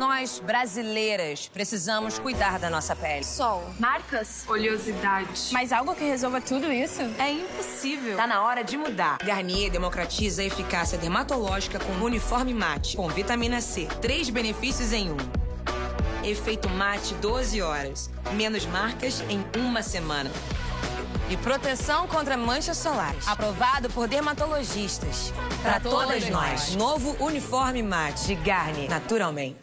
Nós, brasileiras, precisamos cuidar da nossa pele. Sol. Marcas? Oleosidade. Mas algo que resolva tudo isso? É impossível. Tá na hora de mudar. Garnier democratiza a eficácia dermatológica com uniforme mate, com vitamina C. Três benefícios em um. Efeito mate 12 horas. Menos marcas em uma semana. E proteção contra manchas solares. Aprovado por dermatologistas. Para todas nós. Novo uniforme mate de Garnier, naturalmente.